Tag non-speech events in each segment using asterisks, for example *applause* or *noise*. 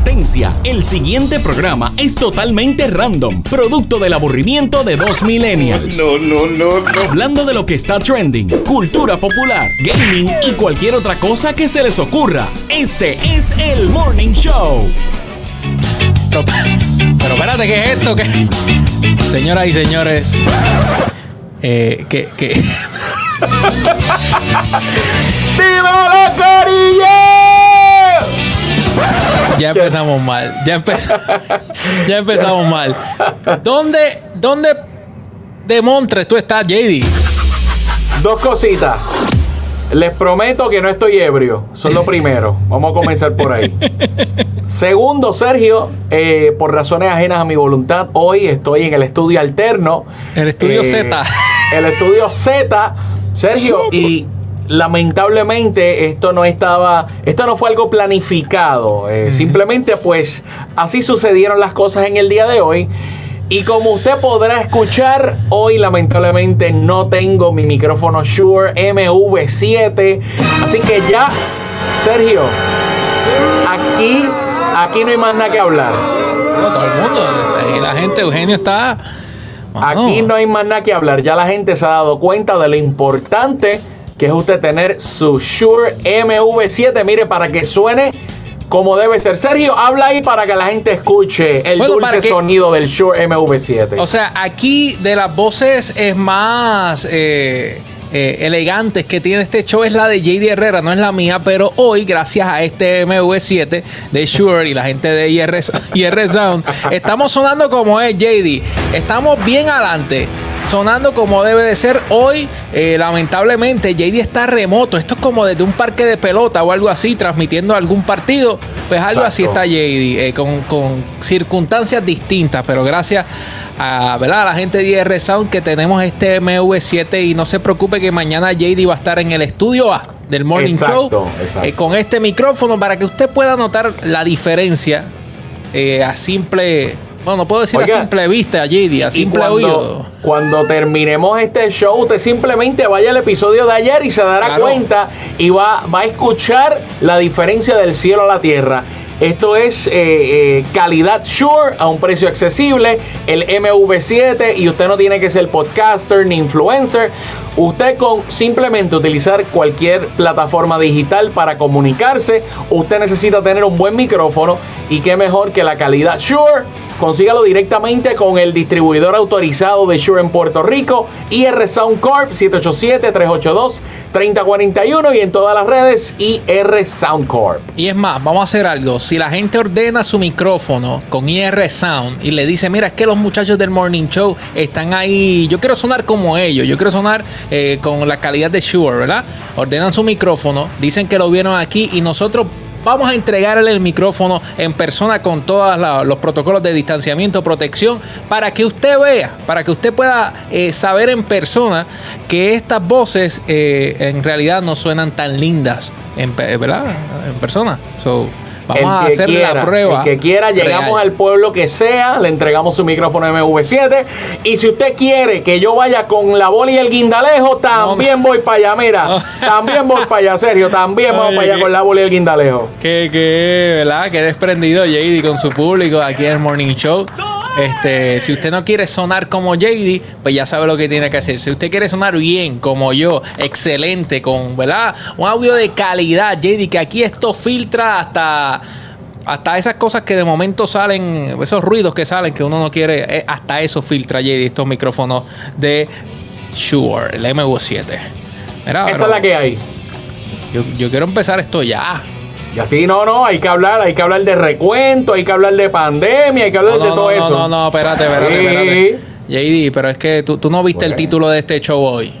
Advertencia, el siguiente programa es totalmente random, producto del aburrimiento de dos millennials. No, no, no, no. Hablando de lo que está trending, cultura popular, gaming y cualquier otra cosa que se les ocurra. Este es el Morning Show. Pero, pero espérate, ¿qué es esto? ¿Qué? Señoras y señores, eh, que, que ¡Dímelo, Corillo! Ya empezamos mal. Ya, empezamos *laughs* ya empezamos mal. ¿Dónde, dónde de Montres tú estás, JD? Dos cositas. Les prometo que no estoy ebrio. Son lo primero. Vamos a comenzar por ahí. Segundo, Sergio, eh, por razones ajenas a mi voluntad, hoy estoy en el estudio alterno. El estudio Eh, Z. El estudio Z, Sergio, y lamentablemente esto no estaba, esto no fue algo planificado. eh, Simplemente, pues, así sucedieron las cosas en el día de hoy. Y como usted podrá escuchar, hoy lamentablemente no tengo mi micrófono Shure MV7. Así que ya, Sergio, aquí, aquí no hay más nada que hablar. Todo el mundo. La gente, Eugenio está. mano, Aquí no hay más nada que hablar. Ya la gente se ha dado cuenta de lo importante que es usted tener su Shure MV7. Mire, para que suene como debe ser. Sergio, habla ahí para que la gente escuche el Bueno, dulce que- sonido del Shure MV7. O sea, aquí de las voces es más eh, eh, elegantes que tiene este show es la de JD Herrera, no es la mía, pero hoy, gracias a este MV7 de Shure y la gente de IR, *laughs* IR Sound, estamos sonando como es JD. Estamos bien adelante. Sonando como debe de ser hoy, eh, lamentablemente JD está remoto. Esto es como desde un parque de pelota o algo así, transmitiendo algún partido. Pues algo así está JD, eh, con, con circunstancias distintas, pero gracias a, ¿verdad? a la gente de IR Sound que tenemos este MV7 y no se preocupe que mañana JD va a estar en el estudio A del Morning Exacto, Show exacto. eh, con este micrófono para que usted pueda notar la diferencia eh, a simple, bueno, no puedo decir Oiga, a simple vista, JD, a simple cuando, oído. cuando terminemos este show, usted simplemente vaya al episodio de ayer y se dará Claro. cuenta y va, va a escuchar la diferencia del cielo a la tierra. Esto es eh, eh, calidad Sure a un precio accesible, el MV7 y usted no tiene que ser podcaster ni influencer. Usted con simplemente utilizar cualquier plataforma digital para comunicarse, usted necesita tener un buen micrófono y qué mejor que la calidad Sure Consígalo directamente con el distribuidor autorizado de Shure en Puerto Rico, IR Sound Corp 787-382-3041 y en todas las redes IR Sound Corp. Y es más, vamos a hacer algo. Si la gente ordena su micrófono con IR Sound y le dice, mira, es que los muchachos del Morning Show están ahí, yo quiero sonar como ellos, yo quiero sonar eh, con la calidad de Shure, ¿verdad? Ordenan su micrófono, dicen que lo vieron aquí y nosotros vamos a entregarle el micrófono en persona con todos los protocolos de distanciamiento, protección, para que usted vea, para que usted pueda eh, saber en persona que estas voces eh, en realidad no suenan tan lindas, en, ¿verdad? En persona. So, vamos a El que hacer quiera, la prueba. El que quiera, llegamos real. al pueblo que sea, le entregamos su micrófono MV7. Y si usted quiere que yo vaya con la bola y el guindalejo, también voy para allá, mira. No. También voy para allá, Sergio. También vamos para allá que- con la bola y el guindalejo. Que, que, ¿verdad? Que desprendido JD con su público aquí en el Morning Show. Este, si usted no quiere sonar como JD, pues ya sabe lo que tiene que hacer. Si usted quiere sonar bien, como yo, excelente, con, ¿verdad? Un audio de calidad, JD, que aquí esto filtra hasta. Hasta esas cosas que de momento salen, esos ruidos que salen que uno no quiere, eh, hasta eso filtra JD estos micrófonos de Shure, el MV7. Mira, Esa es la que hay. yo, yo quiero empezar esto ya. Y así, no, no, hay que hablar, hay que hablar de recuento, hay que hablar de pandemia, hay que hablar No, de no, todo no, eso. No, no, espérate, espérate, Sí. espérate. JD, pero es que tú, tú no viste el título de este show hoy.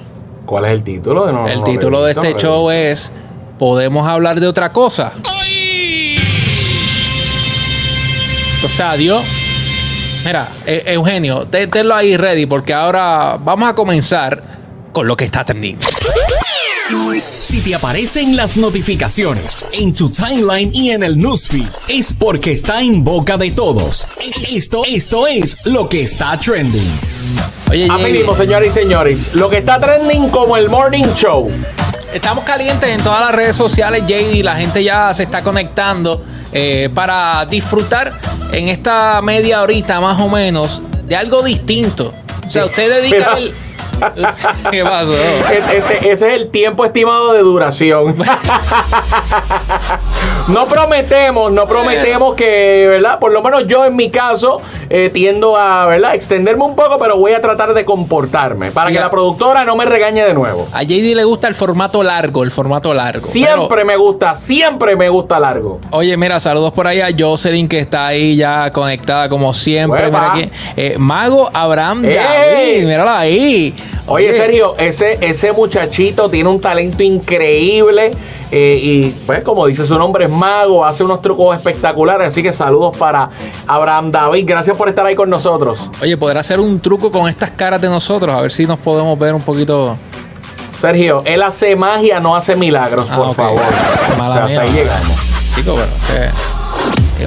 ¿Cuál es el título? No, el no, título no, de no, este no, show es ¿Podemos hablar de otra cosa? O sea, Dios. Mira, E- Eugenio, te- tenlo ahí ready porque ahora vamos a comenzar con lo que está trending. Si te aparecen las notificaciones en tu timeline y en el newsfeed, es porque está en boca de todos. Esto, esto es lo que está trending. Oye, Así mismo, señores y señores. Lo que está trending como el Morning Show. Estamos calientes en todas las redes sociales, JD. La gente ya se está conectando. eh, para disfrutar en esta media horita más o menos de algo distinto. O sea, usted dedica el... *laughs* ¿Qué pasó? Este- ese es el tiempo estimado de duración. *laughs* no prometemos, no prometemos que, ¿verdad? Por lo menos yo en mi caso eh, tiendo a, ¿verdad? Extenderme un poco, pero voy a tratar de comportarme para Sí, que la productora no me regañe de nuevo. A JD le gusta el formato largo, el formato largo. Siempre Pero- me gusta, siempre me gusta largo. Oye, mira, saludos por ahí a Jocelyn que está ahí ya conectada como siempre. Hueva. Mira aquí. Eh, Mago Abraham. David, míralo ahí. Oye, Sergio, ese, ese muchachito tiene un talento increíble eh, y pues como dice su nombre es mago, hace unos trucos espectaculares, así que saludos para Abraham David, gracias por estar ahí con nosotros. Oye, podrá hacer un truco con estas caras de nosotros, a ver si nos podemos ver un poquito. Sergio, él hace magia, no hace milagros, Ah, por favor. Mala O sea, mía. hasta ahí llegamos. Chico, pero que-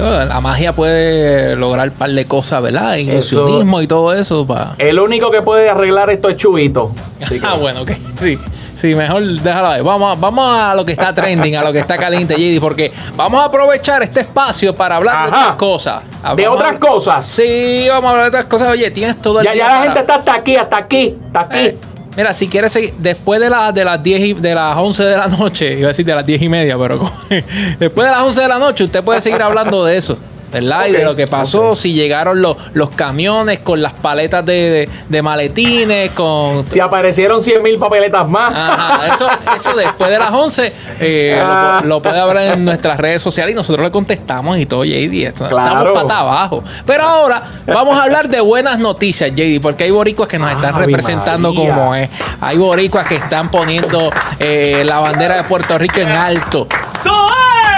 la magia puede lograr un par de cosas, ¿verdad? Ilusionismo y todo eso. pa- El único que puede arreglar esto es Chubito. Que- *laughs* Ah, bueno, ok. Sí. Sí, mejor déjalo ahí. Vamos, a- vamos a lo que está trending, a lo que está caliente, JD, porque vamos a aprovechar este espacio para hablar de otras cosas. De otras cosas. Sí, vamos a hablar de otras cosas. Oye, tienes todo el Ya, día ya la para- gente está hasta aquí, hasta aquí, hasta aquí. Eh, mira, si quieres seguir, después de, la, de las 10 y, de las 11 de la noche, *laughs* iba a decir de las 10 y media, pero *laughs* después de las 11 de la noche usted puede seguir hablando de eso. ¿Verdad? y de lo que pasó, si llegaron los, los camiones con las paletas de, de- de maletines, con Si aparecieron 100 mil papeletas más. Ajá, eso, eso después de las 11 eh, Ah. lo, lo puede hablar en nuestras redes sociales y nosotros le contestamos y todo, JD. Esto- Claro. Estamos pata abajo. Pero ahora vamos a hablar de buenas noticias, JD, porque hay boricuas que nos están Ave representando María. como es. Hay boricuas que están poniendo eh, la bandera de Puerto Rico en alto.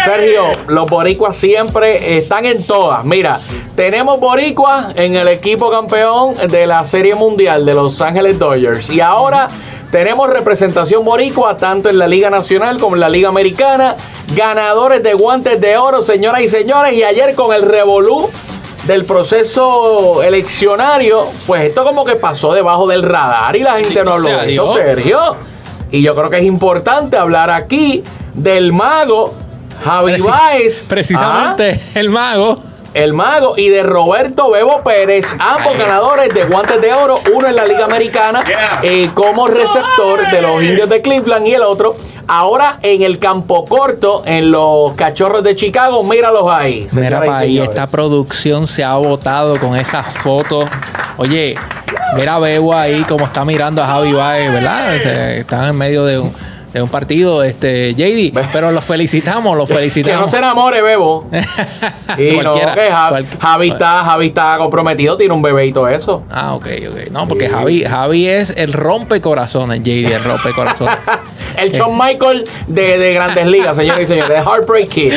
Sergio, los boricuas siempre están en todas. Mira, tenemos boricuas en el equipo campeón de la Serie Mundial de Los Ángeles Dodgers. Y ahora tenemos representación boricua tanto en la Liga Nacional como en la Liga Americana. Ganadores de guantes de oro, señoras y señores. Y ayer con el revolú del proceso eleccionario, pues esto como que pasó debajo del radar y la gente no habló de esto. Sergio. Y yo creo que es importante hablar aquí del mago Javi Preci- Baez. Precisamente el mago. Ah, el mago y de Roberto Bebo Pérez, ambos ganadores de guantes de oro, uno en la Liga Americana eh, como receptor de los indios de Cleveland y el otro ahora en el campo corto en los cachorros de Chicago, míralos ahí. Mira para ahí, esta producción se ha botado con esas fotos. Oye, mira a Bebo ahí como está mirando a Javi Baez, ¿verdad? Este, están en medio de un, de un partido, este, JD. Pero los felicitamos, los *laughs* Que no felicitamos. se enamore, Bebo. *laughs* Y no, que Ja- cual- Javi, está, Javi está comprometido, tiene un bebé y todo eso. Ah, ok, ok. No, porque Sí. Javi, Javi es el rompecorazones, JD, el rompecorazones. *laughs* El. Shawn Michael de, de Grandes Ligas, señores y señores, de Heartbreak Kid.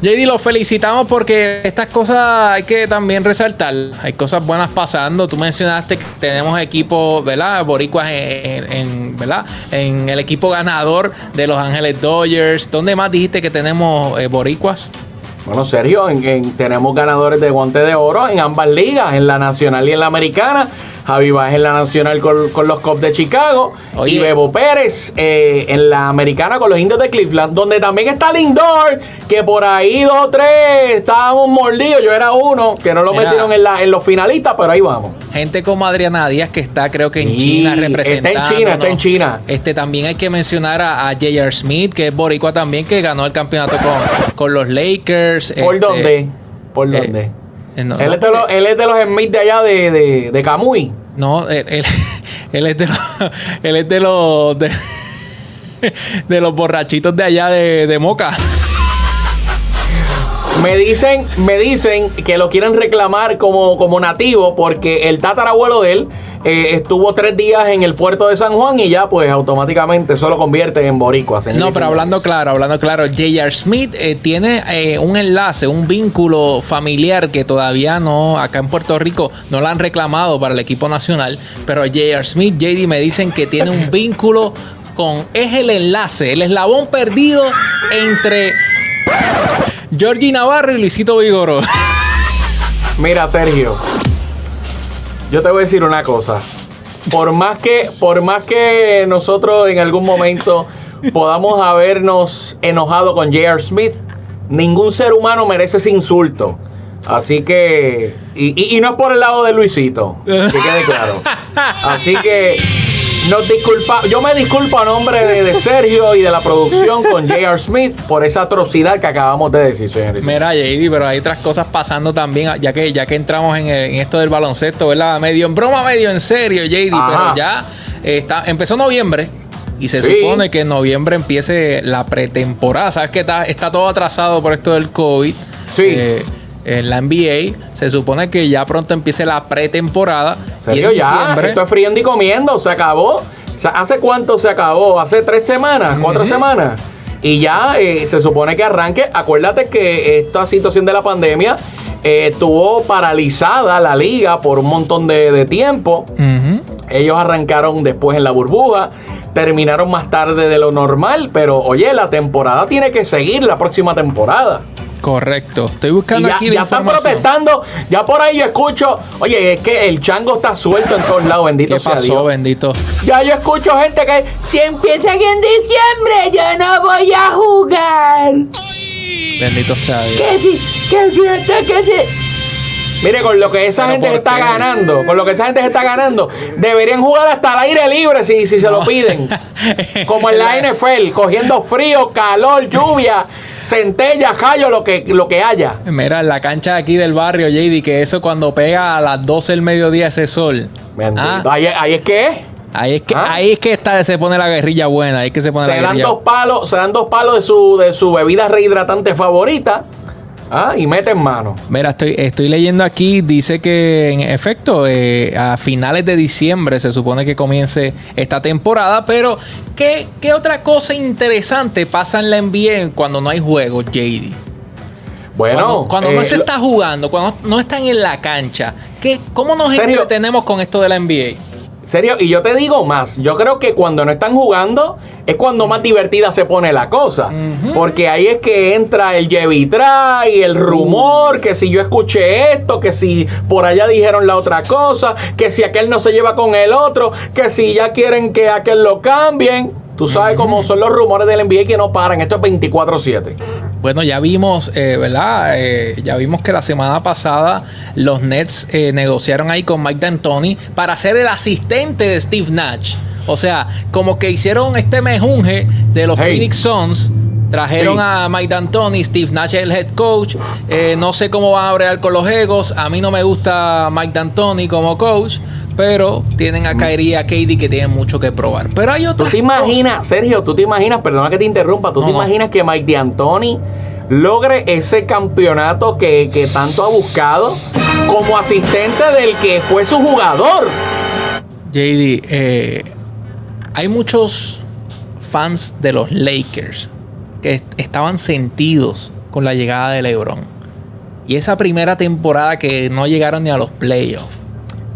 JD, los felicitamos porque estas cosas hay que también resaltar. Hay cosas buenas pasando. Tú mencionaste que tenemos equipos, ¿verdad? Boricuas en, en- ¿verdad? En el equipo ganador de Los Ángeles Dodgers. ¿Dónde más dijiste que tenemos eh, boricuas? Bueno, Sergio, en- en- tenemos ganadores de guante de oro en ambas ligas, en la nacional y en la americana. Javi Baez en la nacional con, con los Cubs de Chicago. Oye. Y Bebo Pérez eh, en la americana con los indios de Cleveland, donde también está Lindor, que por ahí dos o tres estábamos mordidos. Yo era uno, que no lo Mira. metieron en, la, en los finalistas, pero ahí vamos. Gente como Adriana Díaz, que está creo que en Sí, China está en representando. China, está en China. Este, también hay que mencionar a, a J.R. Smith, que es boricua también, que ganó el campeonato con, con los Lakers. ¿Por Este, dónde? ¿Por eh, dónde? eh, no, él, es de los, él es de los Smith de allá de, de, de Camuy. No, él, él- *laughs* él es de los, *laughs* él es de los de, *laughs* de los borrachitos de allá de, de Moca. Me dicen, me dicen que lo quieren reclamar como, como nativo porque el tatarabuelo de él eh, estuvo tres días en el puerto de San Juan y ya pues automáticamente eso lo convierte en boricua. No, pero hablando claro, hablando claro, J.R. Smith eh, tiene eh, un enlace, un vínculo familiar que todavía no, acá en Puerto Rico, no lo han reclamado para el equipo nacional, pero J.R. Smith, JD me dicen que tiene un *laughs* vínculo con, es el enlace, el eslabón perdido entre Georgie Navarro y Luisito Vigoro. Mira, Sergio, yo te voy a decir una cosa. Por más que, por más que nosotros en algún momento podamos habernos enojado con J.R. Smith, ningún ser humano merece ese insulto. Así que, y, y- y no es por el lado de Luisito, que quede claro. *laughs* Así que, nos disculpa, yo me disculpo a nombre de, de Sergio y de la producción con J.R. Smith por esa atrocidad que acabamos de decir, señores. Mira, JD, pero hay otras cosas pasando también, ya que, ya que entramos en, en esto del baloncesto, ¿verdad? Medio en broma, medio en serio, JD, Ajá. pero ya está, empezó noviembre y se Sí. supone que en noviembre empiece la pretemporada. Sabes que está, está todo atrasado por esto del COVID. Sí. Eh, en la NBA se supone que ya pronto empiece la pretemporada. ¿Serio y en ya? diciembre- Esto es friendo y comiendo, se acabó. O sea, ¿Hace cuánto se acabó? ¿Hace tres semanas? ¿Cuatro semanas? Y ya eh, se supone que arranque. Acuérdate que esta situación de la pandemia eh, estuvo paralizada la liga por un montón de, de tiempo. Ellos arrancaron después en la burbuja, terminaron más tarde de lo normal, pero oye, la temporada tiene que seguir la próxima temporada. Correcto. Estoy buscando ya, aquí la ya están protestando, ya por ahí yo escucho, oye, es que el chango está suelto en todos lados, bendito ¿Qué sea pasó, Dios. bendito? Ya yo escucho gente que si empiezan en diciembre, yo no voy a jugar. Bendito sea Dios. Que si, que si, que si. Mire, con lo que esa Pero gente ¿por está ganando, con lo que esa gente se está ganando, deberían jugar hasta al aire libre si, si se lo piden. *laughs* Como en la NFL, cogiendo frío, calor, lluvia, centella, callo, lo que, lo que haya. Mira, en la cancha aquí del barrio, JD, que eso cuando pega a las 12 del mediodía ese sol. Ah, Ahí, ahí es que es. ahí es que, Ah. ahí es que está, se pone la guerrilla buena, ahí es que se pone se la dan guerrilla. dos palos, se dan dos palos de su, de su bebida rehidratante favorita. ¿Ah? Y meten mano. Mira, estoy, estoy leyendo aquí, dice que en efecto, eh, a finales de diciembre se supone que comience esta temporada, pero ¿qué, qué otra cosa interesante pasa en la NBA cuando no hay juegos, JD? Bueno, cuando cuando eh, no se está jugando, cuando no están en la cancha, ¿qué, ¿cómo nos ¿Serio? entretenemos con esto de la NBA? Serio, y yo te digo más, yo creo que cuando no están jugando es cuando más divertida se pone la cosa. Porque ahí es que entra el Yevitra y el rumor, que si yo escuché esto, que si por allá dijeron la otra cosa, que si aquel no se lleva con el otro, que si ya quieren que aquel lo cambien. Tú sabes cómo son los rumores del NBA que no paran. Esto es 24-7. Bueno, ya vimos, eh, ¿verdad? Eh, ya vimos que la semana pasada los Nets eh, negociaron ahí con Mike D'Antoni para ser el asistente de Steve Nash. O sea, como que hicieron este mejunje de los Hey. Phoenix Suns. Trajeron Sí. a Mike D'Antoni, Steve Nash es el head coach. Eh, no sé cómo van a bregar con los egos. A mí no me gusta Mike D'Antoni como coach. Pero tienen a Kyrie y a KD que tienen mucho que probar. Pero hay ¿Tú otras te imaginas, Sergio, tú te imaginas, perdona que te interrumpa, tú No, te no. imaginas que Mike D'Antoni logre ese campeonato que, que tanto ha buscado como asistente del que fue su jugador? JD, eh, hay muchos fans de los Lakers que estaban sentidos con la llegada de LeBron. Y esa primera temporada que no llegaron ni a los playoffs.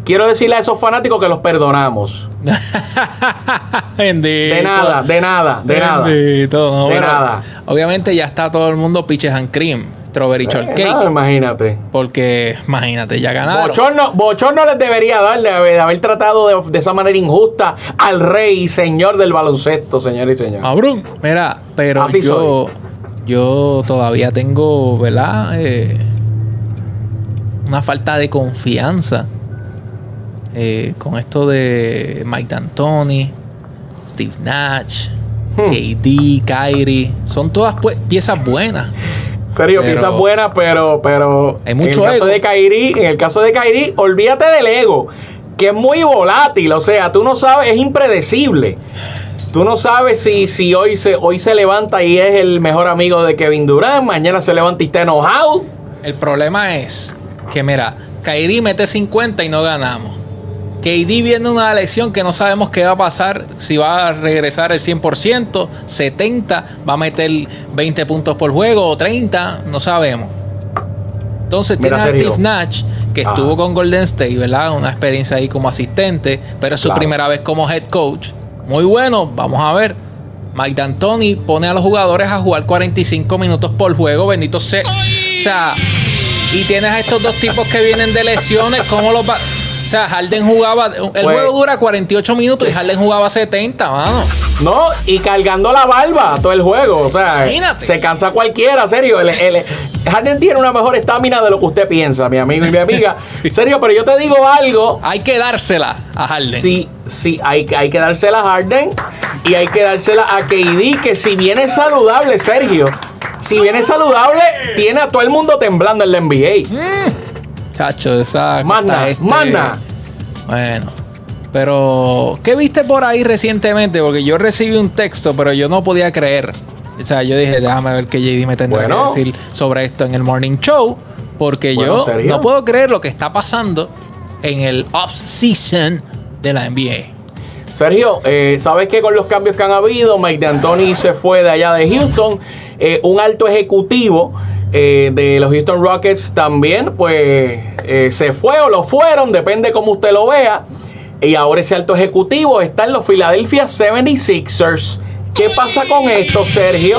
Quiero decirle a esos fanáticos que los perdonamos. *laughs* De nada, de nada, de nada. No, De nada. Obviamente ya está todo el mundo pitches and cream, strawberry Eh, shortcake. nada, imagínate. Porque, imagínate, ya ganaron. Bochorno, bochorno les debería dar de haber, tratado de, de esa manera injusta al rey y señor del baloncesto, señor y señor. Cabrón. Mira, pero Así yo, yo todavía tengo, ¿verdad? Eh, una falta de confianza eh, con esto de Mike D'Antoni, Steve Nash, Hmm. KD, Kyrie. Son todas piezas buenas. Serio, Pero- piezas buenas, pero, pero Hay mucho en el caso ego. de Kairi, en el caso de Kairi, olvídate del ego, que es muy volátil, o sea, tú no sabes, es impredecible. Tú no sabes si, si hoy se hoy se levanta y es el mejor amigo de Kevin Durant, mañana se levanta y está enojado. El problema es que, mira, Kyrie mete 50 y no ganamos. KD viene una lesión que no sabemos qué va a pasar, si va a regresar el 100%, 70, va a meter 20 puntos por juego o 30, no sabemos. Entonces Mira, tienes a Sergio. Steve Nash, que estuvo con Golden State, ¿verdad? Una experiencia ahí como asistente, pero es su Claro. primera vez como head coach. Muy bueno, vamos a ver. Mike D'Antoni pone a los jugadores a jugar 45 minutos por juego, bendito sea. O sea, y tienes a estos dos tipos que vienen de lesiones, ¿cómo los va? O sea, Harden jugaba, el Pues- juego dura 48 minutos y Harden jugaba 70, mano. No, y cargando la barba todo el juego. o sea, imagínate. se cansa cualquiera, serio. El, el- Harden tiene una mejor estamina de lo que usted piensa, mi amigo y mi amiga. *laughs* Serio, pero yo te digo algo. Hay que dársela a Harden. Sí, sí, hay, hay que dársela a Harden y hay que dársela a KD, que si viene saludable, Sergio, si viene saludable, tiene a todo el mundo temblando en la NBA. Chacho, esa. Mana, este- mana. Bueno. Pero, ¿qué viste por ahí recientemente? Porque yo recibí un texto, pero yo no podía creer. O sea, yo dije, déjame ver qué JD me tendrá Bueno. que decir sobre esto en el Morning Show. Porque Bueno, yo no puedo creer lo que está pasando en el off-season de la NBA. Sergio, eh, ¿sabes que con los cambios que han habido, Mike D'Antoni se fue de allá de Houston, eh, un alto ejecutivo eh, de los Houston Rockets también, pues eh, se fue o lo fueron, depende cómo usted lo vea, y ahora ese alto ejecutivo está en los Philadelphia 76ers. ¿Qué pasa con esto, Sergio?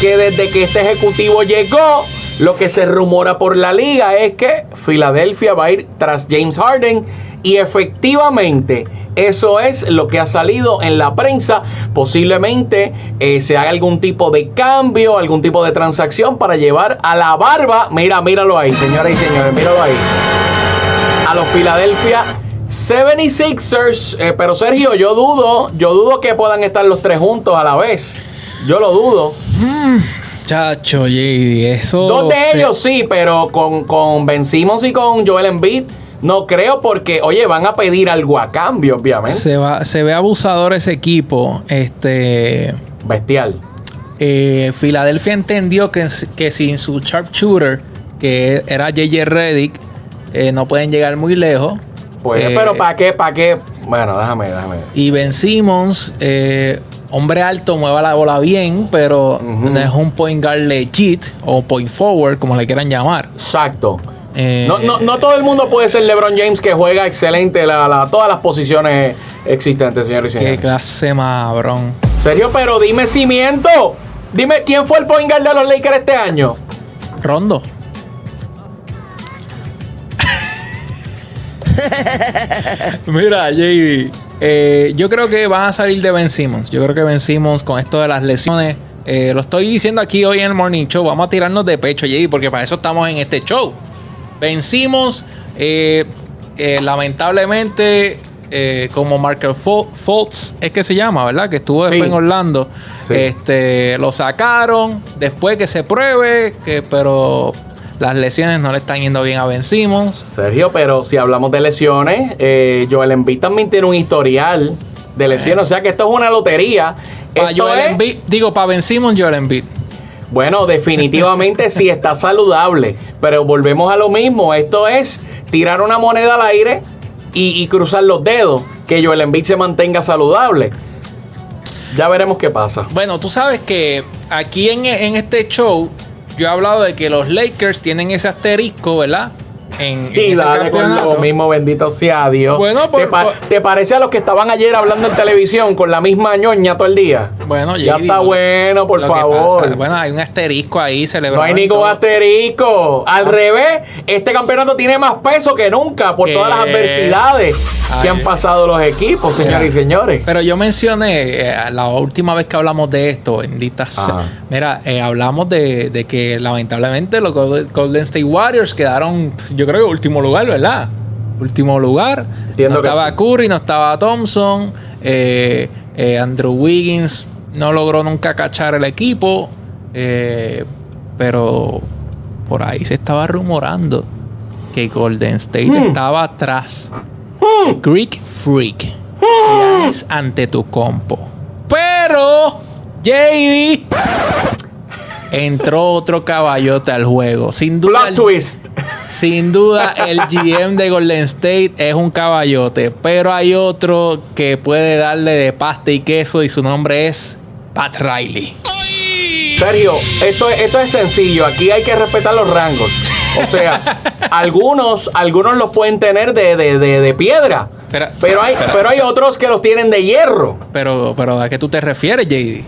Que desde que este ejecutivo llegó, lo que se rumora por la liga es que Filadelfia va a ir tras James Harden y efectivamente eso es lo que ha salido en la prensa. Posiblemente eh, se haga algún tipo de cambio, algún tipo de transacción para llevar a la barba. Mira, míralo ahí, señoras y señores, míralo ahí. A los Philadelphia 76ers. Eh, pero Sergio, yo dudo, yo dudo que puedan estar los tres juntos a la vez. Yo lo dudo. Chacho, JD, eso. Dos de se- ellos sí, pero con, con Ben Simmons y con Joel Embiid no creo porque, oye, van a pedir algo a cambio, obviamente. Se, va, se ve abusador ese equipo. Este. Bestial. eh, Filadelfia entendió que, que sin su sharpshooter, que era JJ Reddick, eh, no pueden llegar muy lejos. Pues, Eh, pero ¿para qué? ¿Para qué? Bueno, déjame, déjame. Y Ben Simmons, eh, hombre alto, mueva la bola bien, pero no es un point guard legit o point forward, como le quieran llamar. Exacto. Eh, No, no, no todo el mundo puede ser LeBron James que juega excelente la, la- todas las posiciones existentes, señores y Qué señores. clase mabrón. Sergio, pero dime cimiento. Dime, ¿quién fue el point guard de los Lakers este año? Rondo. *laughs* Mira, JD. Eh, yo creo que van a salir de Ben Simmons. Yo creo que Ben Simmons con esto de las lesiones. eh, lo estoy diciendo aquí hoy en el Morning Show. Vamos a tirarnos de pecho, JD, porque para eso estamos en este show. Ben Simmons, eh, eh, lamentablemente, como Marker Fultz es que se llama, ¿verdad? Que estuvo después Sí. en Orlando. Sí. Este, lo sacaron después que se pruebe, que, pero las lesiones no le están yendo bien a Ben Simmons. Sergio, pero si hablamos de lesiones, eh, Joel Embiid también tiene un historial de lesiones. O sea que esto es una lotería. Para Joel es- Embiid, digo, para Ben Simmons, Joel Embiid. Bueno, definitivamente sí está saludable, pero volvemos a lo mismo. Esto es tirar una moneda al aire y, y cruzar los dedos, que Joel Embiid se mantenga saludable. Ya veremos qué pasa. Bueno, tú sabes que aquí en, en este show yo he hablado de que los Lakers tienen ese asterisco, ¿verdad? En, en Y ese dale con campeonato. lo mismo, bendito sea Dios. Bueno, por- ¿Te, pa- por- te parece a los que estaban ayer hablando en televisión con la misma ñoña todo el día? Bueno, Ya JD, está bueno, por favor. pasa- bueno, hay un asterisco ahí No celebrando. hay y ningún asterisco. Al Ah. revés, este campeonato tiene más peso que nunca por ¿Qué? todas las adversidades que han pasado los equipos, señoras y señores. Pero yo mencioné eh, la última vez que hablamos de esto, bendita sea. Ajá. Mira, eh, hablamos de, de que lamentablemente los Golden Golden State Warriors quedaron, yo creo que último lugar, ¿verdad? Último lugar. Entiendo no que estaba sí. Curry, no estaba Thompson. eh, eh, Andrew Wiggins no logró nunca cachar el equipo. eh, pero por ahí se estaba rumorando que Golden State Hmm. estaba atrás. Greek Freak. Giannis ante tu compo. Pero JD entró otro caballote al juego. Sin duda, Plot el, twist. Sin duda el *laughs* GM de Golden State es un caballote. Pero hay otro que puede darle de pasta y queso y su nombre es Pat Riley. Sergio, esto, es- esto es sencillo. Aquí hay que respetar los rangos. O sea, *laughs* algunos, algunos los pueden tener de, de- de- de piedra. Espera, Pero hay, espera. pero hay otros que los tienen de hierro. Pero, pero ¿a qué tú te refieres, JD?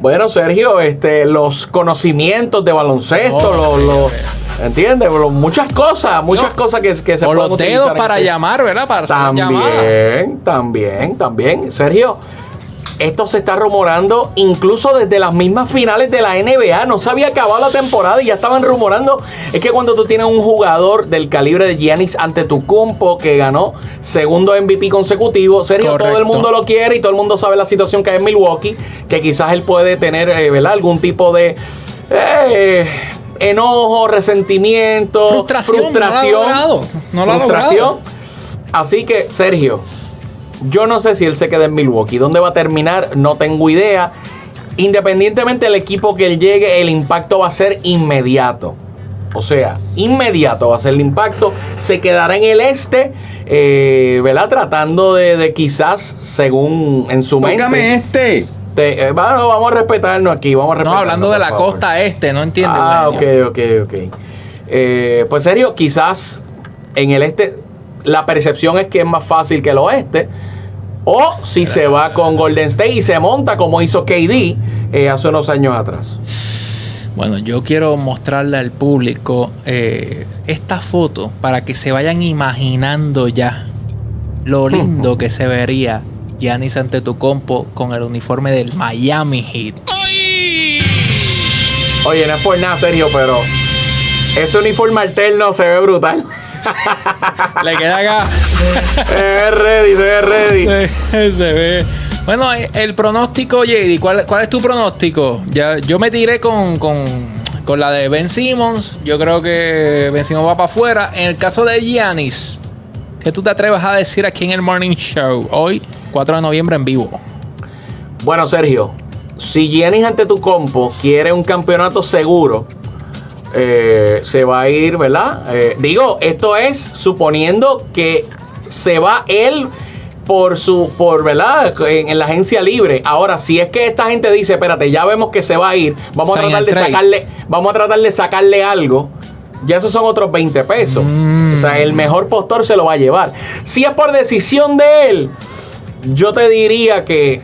Bueno, Sergio, este, los conocimientos de baloncesto, Oh, los, los- ok, ¿entiendes? Lo- Muchas cosas, muchas No. cosas que, que se O pueden los dedos para este- llamar, ¿verdad? Para. También, también, también. Sergio, esto se está rumorando incluso desde las mismas finales de la NBA. No se había acabado la temporada y ya estaban rumorando. Es que cuando tú tienes un jugador del calibre de Giannis ante tu compo que ganó segundo MVP consecutivo, serio, todo el mundo lo quiere y todo el mundo sabe la situación que hay en Milwaukee, que quizás él puede tener, eh, ¿verdad? Algún tipo de... Eh, enojo, resentimiento, frustración, no lo frustración. Así que, Sergio, yo no sé si él se queda en Milwaukee. ¿Dónde va a terminar? No tengo idea. Independientemente del equipo que él llegue, el impacto va a ser inmediato. O sea, inmediato va a ser el impacto. Se quedará en el este, eh, ¿verdad? Tratando de, quizás, según en su mente. este. Eh, bueno, vamos a respetarnos aquí. Vamos a no, hablando de la costa este, no entiendes. Ah, ok, ok, ok. Eh, pues serio, quizás en el este la percepción es que es más fácil que el oeste. O si se va con Golden State y se monta como hizo KD eh, hace unos años atrás. Bueno, yo quiero mostrarle al público eh, esta foto para que se vayan imaginando ya lo lindo *laughs* que se vería Giannis compo con el uniforme del Miami Heat. Oye, no es por nada, serio, pero ese uniforme alterno se ve brutal. Le queda acá. se ve ready, se ve ready. *laughs* Se, ve. Bueno, el pronóstico, JD, ¿cuál, ¿cuál, es tu pronóstico? Ya, yo me tiré con, con, con, la de Ben Simmons. Yo creo que Ben Simmons va para afuera. En el caso de Giannis, ¿qué tú te atreves a decir aquí en el Morning Show? Hoy, 4 de noviembre en vivo. Bueno, Sergio, si Giannis ante tu compo quiere un campeonato seguro, eh, se va a ir, ¿verdad? Eh, digo, esto es suponiendo que se va él por su, por, ¿verdad? En, la agencia libre. Ahora, si es que esta gente dice, espérate, ya vemos que se va a ir, vamos a tratar de sacarle, vamos a tratar de sacarle algo. Ya esos son otros 20 pesos. O sea, el mejor postor se lo va a llevar. Si es por decisión de él, yo te diría que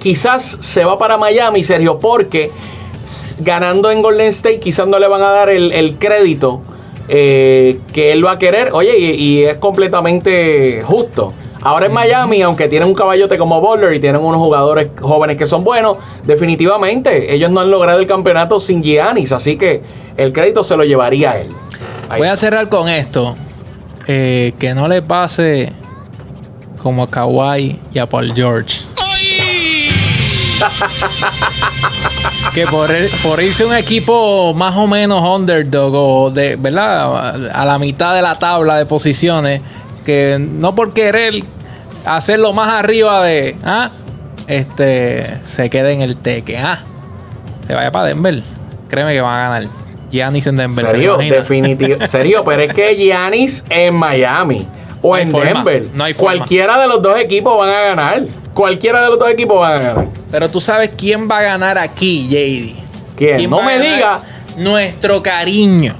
quizás se va para Miami, Sergio, porque ganando en Golden State, quizás no le van a dar el, crédito eh, que él va a querer. Oye, y, es completamente justo. Ahora en Miami, aunque tienen un caballote como Bowler y tienen unos jugadores jóvenes que son buenos, definitivamente ellos no han logrado el campeonato sin Giannis, así que el crédito se lo llevaría a él. Voy a cerrar con esto. Eh, que no le pase como a Kawhi y a Paul George. que por, por irse un equipo más o menos underdog o de, ¿verdad? A la mitad de la tabla de posiciones, que no por querer hacerlo más arriba de, ¿ah? Este, se quede en el teque, ¿ah? Se vaya para Denver. Créeme que van a ganar. Giannis en Denver. Serio, definitivo. Serio, pero es que Giannis en Miami o en Denver. No hay Cualquiera de los dos equipos van a ganar. Cualquiera de los dos equipos van a ganar. Pero tú sabes quién va a ganar aquí, JD. ¿Quién? no me diga. Nuestro cariño.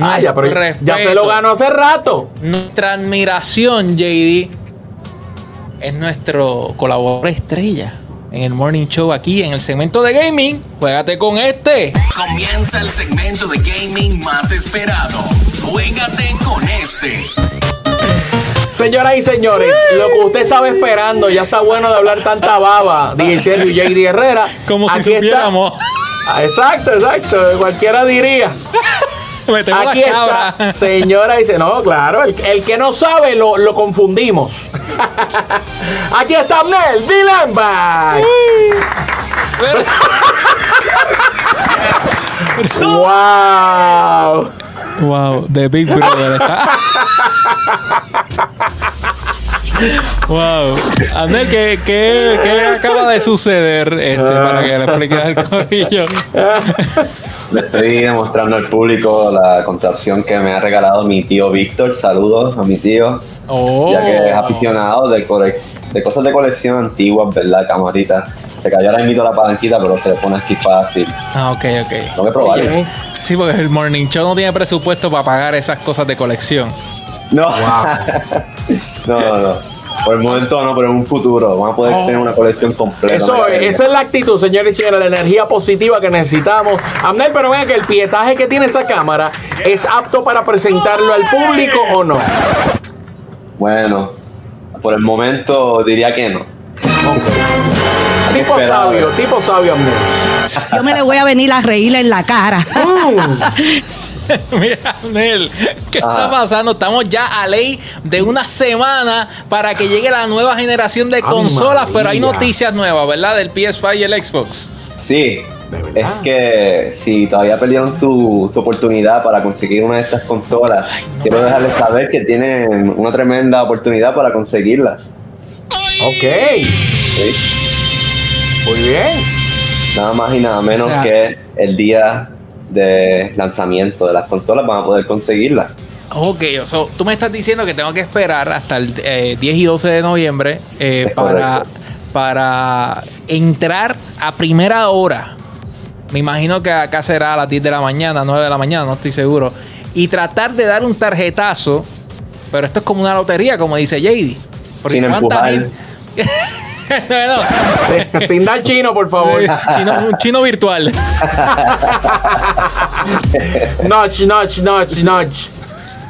Ah, ya, pero ya se lo ganó hace rato. Nuestra admiración, JD, es nuestro colaborador estrella en el Morning Show aquí en el segmento de gaming. Juégate con este. Comienza el segmento de gaming más esperado. Juégate con este. Señoras y señores, lo que usted estaba esperando, ya está bueno de hablar tanta baba, DJ y JD Herrera. Como si supiéramos. Ah, exacto, exacto, cualquiera diría. *laughs* Aquí está, señora dice, no, claro, el, que no sabe lo, confundimos. *laughs* Aquí está Nel Dilemba. *laughs* wow. Wow, The Big Brother *laughs* wow. Andel, ¿qué, qué, qué acaba de suceder este, para que le expliques al corillo? *laughs* Le estoy demostrando al público la contracción que me ha regalado mi tío Víctor. Saludos a mi tío. Oh. Ya que es aficionado de, de cosas de colección antiguas, ¿verdad? Camaritas. Se cayó ahora invito la palanquita, pero se le pone aquí fácil. Ah, ok, ok. No me probaré. Sí, porque el Morning Show no tiene presupuesto para pagar esas cosas de colección. No. *laughs* no, no, no. Por el momento no, pero en un futuro vamos a poder oh. tener una colección completa. Eso esa es la actitud, señores y señores, la energía positiva que necesitamos. Amnel, pero vean que el pietaje que tiene esa cámara es apto para presentarlo al público o no. Bueno, por el momento diría que no. tipo sabio, tipo sabio, Yo me le voy a venir a reír en la cara. *laughs* *laughs* Mira, Nel, ¿qué está ah. pasando? Estamos ya a ley de una semana para que llegue la nueva generación de consolas, pero hay noticias nuevas, ¿verdad? Del PS5 y el Xbox. Sí, es que si todavía perdieron su, oportunidad para conseguir una de estas consolas, quiero dejarles saber que tienen una tremenda oportunidad para conseguirlas. Ok. Muy bien. Nada más y nada menos que el día de lanzamiento de las consolas van a poder conseguirlas. Ok, o tú me estás diciendo que tengo que esperar hasta el 10 eh, y 12 de noviembre eh, para, para entrar a primera hora. Me imagino que acá será a las 10 de la mañana, 9 de la mañana, no estoy seguro. Y tratar de dar un tarjetazo, pero esto es como una lotería, como dice JD. Sin empujar. *laughs* Sin dar chino, por favor. un chino virtual. notch, notch, notch, notch.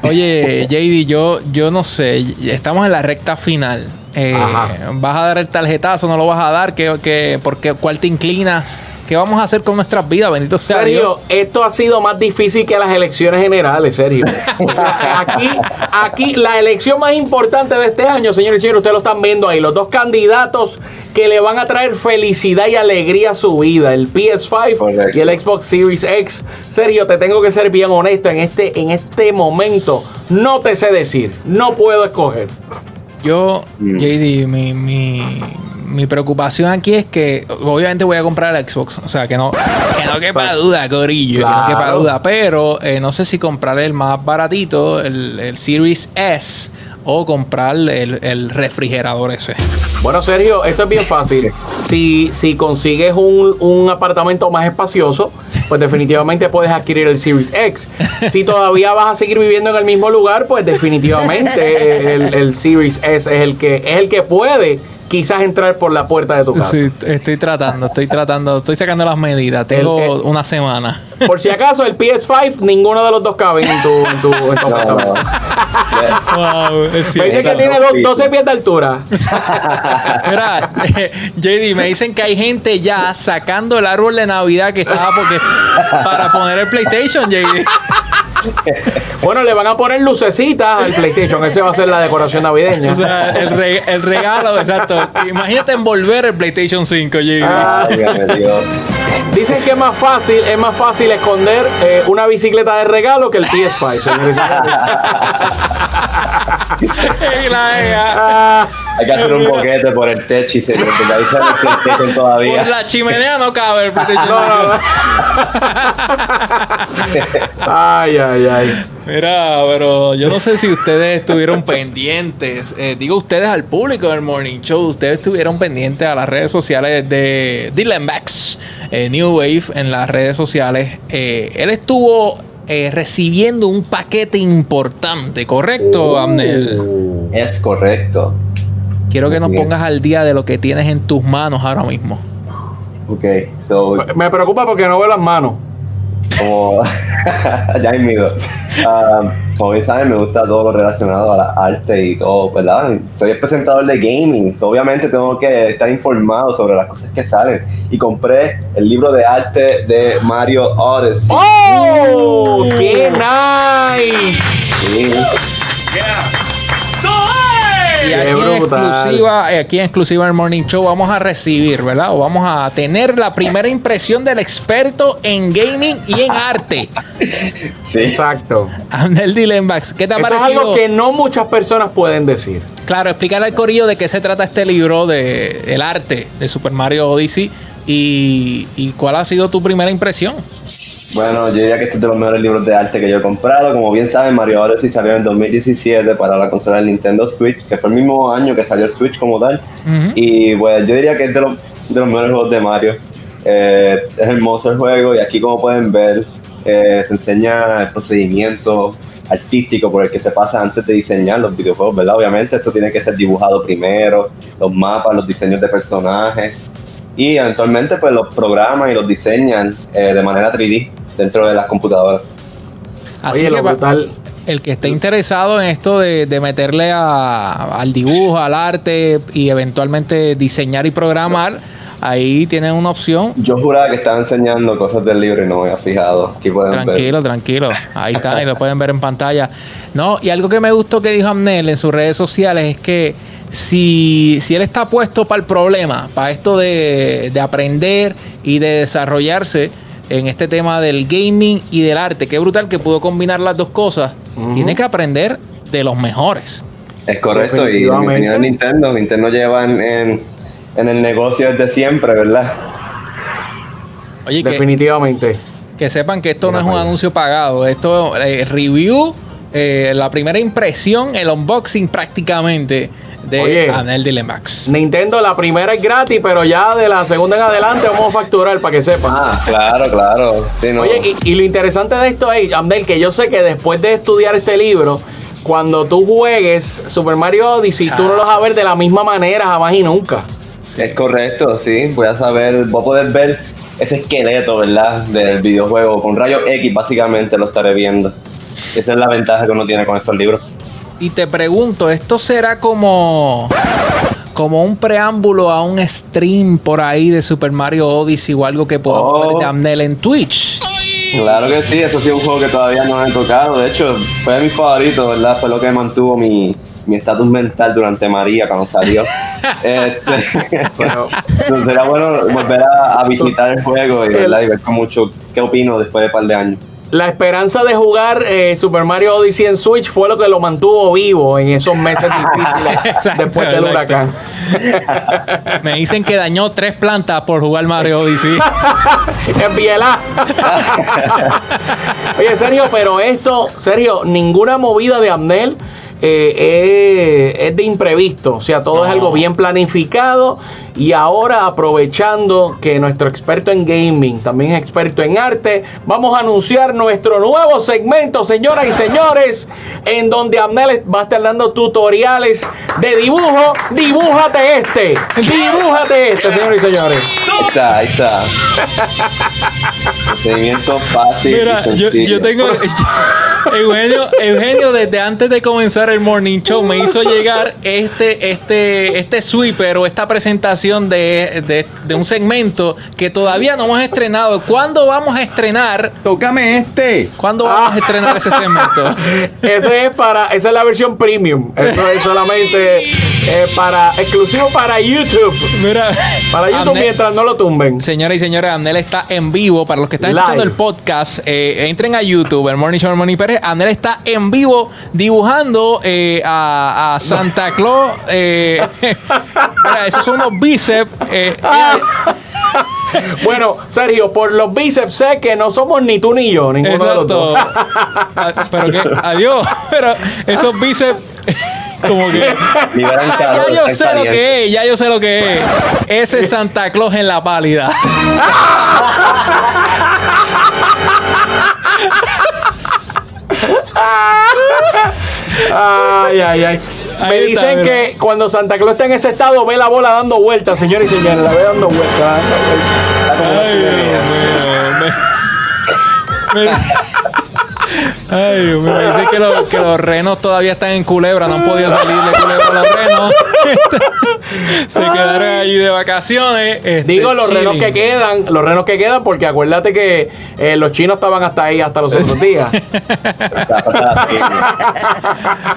Oye, JD, yo, yo no sé. Estamos en la recta final. Eh, ¿Vas a dar el tarjetazo? ¿No lo vas a dar? ¿Qué, qué, por qué, ¿Cuál te inclinas? ¿Qué vamos a hacer con nuestras vidas? Bendito sea Sergio, esto ha sido más difícil que las elecciones generales, Sergio. *laughs* aquí, aquí, la elección más importante de este año, señores y señores, ustedes lo están viendo ahí, los dos candidatos que le van a traer felicidad y alegría a su vida, el PS5 y el Xbox Series X. Sergio, te tengo que ser bien honesto, en este, en este momento no te sé decir, no puedo escoger. Yo, mm. JD, mi, mi, mi preocupación aquí es que obviamente voy a comprar el Xbox. O sea, que no, que no quepa duda, Corillo. Que no quepa duda. Pero eh, no sé si comprar el más baratito, el, el Series S, o comprar el, el, refrigerador ese. Bueno, Sergio, esto es bien *laughs* fácil. Si, si consigues un, un apartamento más espacioso, pues definitivamente puedes adquirir el Series X. *laughs* Si todavía vas a seguir viviendo en el mismo lugar, pues definitivamente el, el Series S es el que es el que puede quizás entrar por la puerta de tu casa. Sí, estoy tratando, estoy tratando, estoy sacando las medidas. Tengo una semana. Por si acaso, el PS5, ninguno de los dos cabe en tu, en tu, *laughs* en tu wow, Me dicen que tiene 12 pies de altura. Mira, JD, me dicen que hay gente ya sacando el árbol de Navidad que estaba porque para poner el PlayStation, JD. *laughs* bueno, le van a poner lucecitas al PlayStation. Ese va a ser la decoración navideña. O sea, el, regalo, exacto. Imagínate envolver el PlayStation 5, Dicen que es más fácil, es más fácil esconder eh, una bicicleta de regalo que el PS5, señores. *laughs* Hay que hacer un boquete por el techo y se ahí el todavía. Por la chimenea no cabe el. No, no, ay, ay, ay. Mira, pero yo no sé si ustedes estuvieron pendientes. Eh, digo ustedes al público del Morning Show. Ustedes estuvieron pendientes a las redes sociales de Dylan Max, eh, New Wave, en las redes sociales. Eh, él estuvo recibiendo un paquete importante, ¿correcto, uh, Amnel? Es correcto. Quiero que nos pongas al día de lo que tienes en tus manos ahora mismo. Ok, so. Me preocupa porque no veo las manos. Como. *laughs* ya hay miedo. Um, como bien saben, me gusta todo lo relacionado a la arte y todo, ¿verdad? Soy el presentador de gaming, obviamente tengo que estar informado sobre las cosas que salen. Y compré el libro de arte de Mario Odyssey. ¡Oh! ¡Qué nice! Sí. Y aquí en, exclusiva, eh, aquí en exclusiva el Morning Show vamos a recibir, ¿verdad? O vamos a tener la primera impresión del experto en gaming y en arte. *laughs* Sí. Exacto. Andel Dilembax, ¿qué te ha parecido? Es algo que no muchas personas pueden decir. Claro, explicarle al corillo de qué se trata este libro de el arte de Super Mario Odyssey y, y cuál ha sido tu primera impresión. Bueno, yo diría que este es de los mejores libros de arte que yo he comprado. Como bien saben, Mario Odyssey salió en 2017 para la consola del Nintendo Switch, que fue el mismo año que salió el Switch como tal. Y bueno, yo diría que es de los, de los mejores juegos de Mario. Eh, es hermoso el juego y aquí como pueden ver eh, se enseña el procedimiento artístico por el que se pasa antes de diseñar los videojuegos, ¿verdad? Obviamente esto tiene que ser dibujado primero, los mapas, los diseños de personajes y eventualmente pues los programan y los diseñan eh, de manera 3D dentro de las computadoras. Así que tal el que esté interesado en esto de, meterle al dibujo, al arte y eventualmente diseñar y programar, ahí tienen una opción. Yo juraba que estaba enseñando cosas del libro y no me había fijado. Aquí pueden tranquilo, tranquilo. Ahí está, y lo pueden ver en pantalla. No, y algo que me gustó que dijo Amnel en sus redes sociales es que si, si él está puesto para el problema, para esto de, de aprender y de desarrollarse en este tema del gaming y del arte, qué brutal que pudo combinar las dos cosas, tiene que aprender de los mejores. Es correcto, y mi opinión Nintendo. Nintendo lleva en, el negocio desde siempre, ¿verdad? Oye, Definitivamente. Que, sepan que esto no es un anuncio pagado, esto es eh, review, eh, la primera impresión, el unboxing prácticamente de Anel Dilemax. Nintendo, la primera es gratis, pero ya de la segunda en adelante vamos a facturar para que sepan. Ah, claro, claro. Oye, y, lo interesante de esto es, Anel, que yo sé que después de estudiar este libro, cuando tú juegues Super Mario Odyssey, tú no lo vas a ver de la misma manera jamás y nunca. Es correcto, sí. Voy a saber, voy a poder ver ese esqueleto, ¿verdad? Del videojuego. Con rayos X, básicamente lo estaré viendo. Esa es la ventaja que uno tiene con estos libros. Y te pregunto, ¿esto será como como un preámbulo a un stream por ahí de Super Mario Odyssey o algo que podamos ver de oh. Amnel en Twitch? Claro que sí, eso sí es un juego que todavía no he tocado. De hecho, fue de mis favoritos, ¿verdad? Fue lo que mantuvo mi estatus mental durante María cuando salió. *laughs* este, *laughs* bueno, sería bueno volver a, visitar el juego y, ¿verdad? y ver con mucho qué opino después de un par de años la esperanza de jugar eh, Super Mario Odyssey en Switch fue lo que lo mantuvo vivo en esos meses *laughs* difíciles después del huracán. *laughs* Me dicen que dañó tres plantas por jugar Mario Odyssey. *laughs* en Biela. Oye, Sergio, pero esto, Sergio, ninguna movida de Abnel eh, es de imprevisto, o sea, todo es algo bien planificado y ahora aprovechando que nuestro experto en gaming también es experto en arte, vamos a anunciar nuestro nuevo segmento, señoras y señores, en donde Abnel va a estar dando tutoriales de dibujo. Dibújate este, *laughs* dibújate este, señores y señores. Ahí está, ahí está. *laughs* Procedimiento fácil. Mira, yo, yo, tengo. Eugenio, Eugenio, desde antes de comenzar el morning show, me hizo llegar este, este, este sweeper o esta presentación de, de, un segmento que todavía no hemos estrenado. ¿Cuándo vamos a estrenar? Tócame este. ¿Cuándo vamos a estrenar ese segmento? *laughs* ese es para, esa es la versión premium. Eso es solamente eh, para, exclusivo para YouTube. Mira, para YouTube mientras no lo tumben. Señoras y señores, Amnel está en vivo. Para los que están escuchando el podcast, eh, entren a YouTube, el Morning Show Morning Pérez. Amnel está en vivo dibujando eh, a, Santa *laughs* Claus. *laughs* mira, esos son unos bíceps. bueno, Sergio, por los bíceps sé que no somos ni tú ni yo, ninguno de los dos. *laughs* Ah, pero que, adiós, pero esos bíceps como que. ya yo sé lo que es, ya yo sé lo que es. Ese es Santa Claus en la pálida. ay, ay, ay. Me dicen que cuando Santa Claus está en ese estado, ve la bola dando vueltas, señores y señores. La ve dando vueltas. Ay, Ay, me dice que, que, los renos todavía están en culebra, no han podido salir de culebra los renos. *laughs* Se quedaron allí de vacaciones. Este, Digo los renos que quedan, los renos que quedan, porque acuérdate que eh, los chinos estaban hasta ahí, hasta los otros días. *laughs*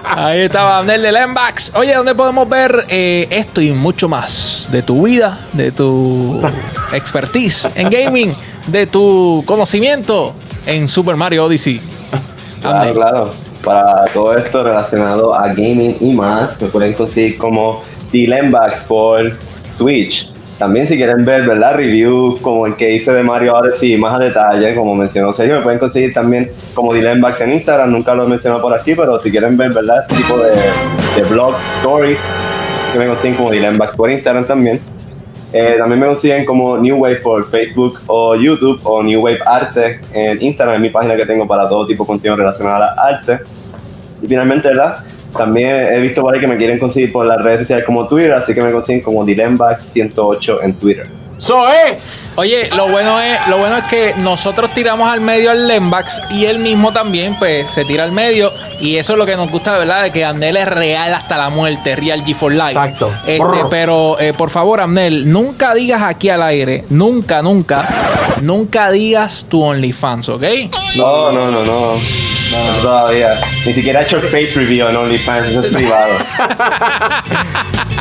ahí estaba Abner de Lembax. Oye, ¿dónde podemos ver eh, esto y mucho más de tu vida, de tu expertise en gaming, de tu conocimiento en Super Mario Odyssey? Claro, claro. Para todo esto relacionado a gaming y más, me pueden conseguir como Dilembax por Twitch. También si quieren ver, ¿verdad? Reviews como el que hice de Mario Odyssey más a detalle, como mencionó Sergio, me pueden conseguir también como Dilembax en Instagram, nunca lo he mencionado por aquí, pero si quieren ver, ¿verdad? Este tipo de, de blog stories, que me consiguen como Dilembax por Instagram también. Eh, también me consiguen como New Wave por Facebook o YouTube o New Wave Arte en Instagram, es mi página que tengo para todo tipo de contenido relacionado a arte. Y finalmente, ¿verdad? También he visto ahí que me quieren conseguir por las redes sociales como Twitter, así que me consiguen como Dilembax108 en Twitter. Eso es. Oye, lo bueno es, lo bueno es que nosotros tiramos al medio al Lembax y él mismo también, pues, se tira al medio. Y eso es lo que nos gusta, ¿verdad? De que Amnel es real hasta la muerte, real G for Life. Exacto. Este, pero eh, por favor, Amnel, nunca digas aquí al aire, nunca, nunca, nunca digas tu OnlyFans, ¿ok? No, no, no, no. No, todavía. Ni siquiera he hecho el face review en OnlyFans, eso es *laughs* privado.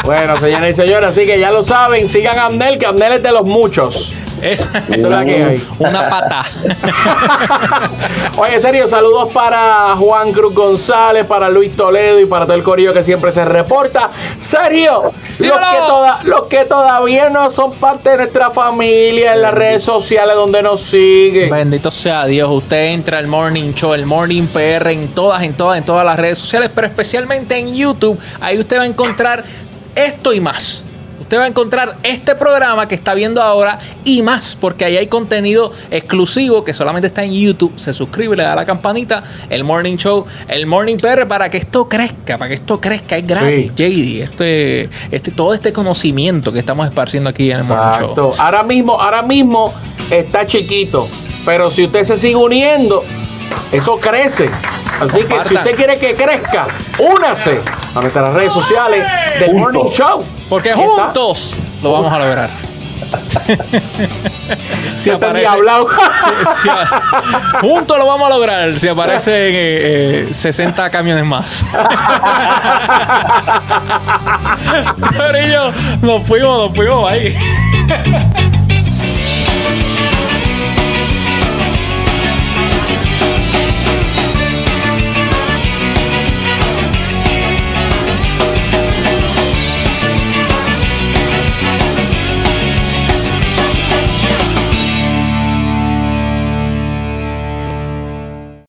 Bueno, señoras y señores, así que ya lo saben, sigan a Abnel, que Abnel es de los muchos. Es *laughs* *laughs* la que hay. una pata. *laughs* Oye, serio, saludos para Juan Cruz González, para Luis Toledo y para todo el corillo que siempre se reporta. Serio, los que, toda- los que todavía no son parte de nuestra familia en las redes sociales donde nos siguen. Bendito sea Dios. Usted entra al Morning Show, el Morning PR en todas, en todas, en todas las redes sociales, pero especialmente en YouTube. Ahí usted va a encontrar esto y más. Usted va a encontrar este programa que está viendo ahora y más, porque ahí hay contenido exclusivo que solamente está en YouTube. Se suscribe, le da la campanita, el Morning Show, el Morning PR, para que esto crezca, para que esto crezca. Es gratis, JD. Este, este, todo este conocimiento que estamos esparciendo aquí en el Morning Show. Ahora mismo, ahora mismo está chiquito. Pero si usted se sigue uniendo, eso crece. Así que si usted quiere que crezca, únase a nuestras redes sociales del Juntos. Morning Show. Porque está. juntos lo vamos a lograr. *laughs* si aparece, si- si a- *laughs* juntos lo vamos a lograr. Si aparecen eh, eh, 60 camiones más. *laughs* Corillo, nos fuimos, nos fuimos ahí.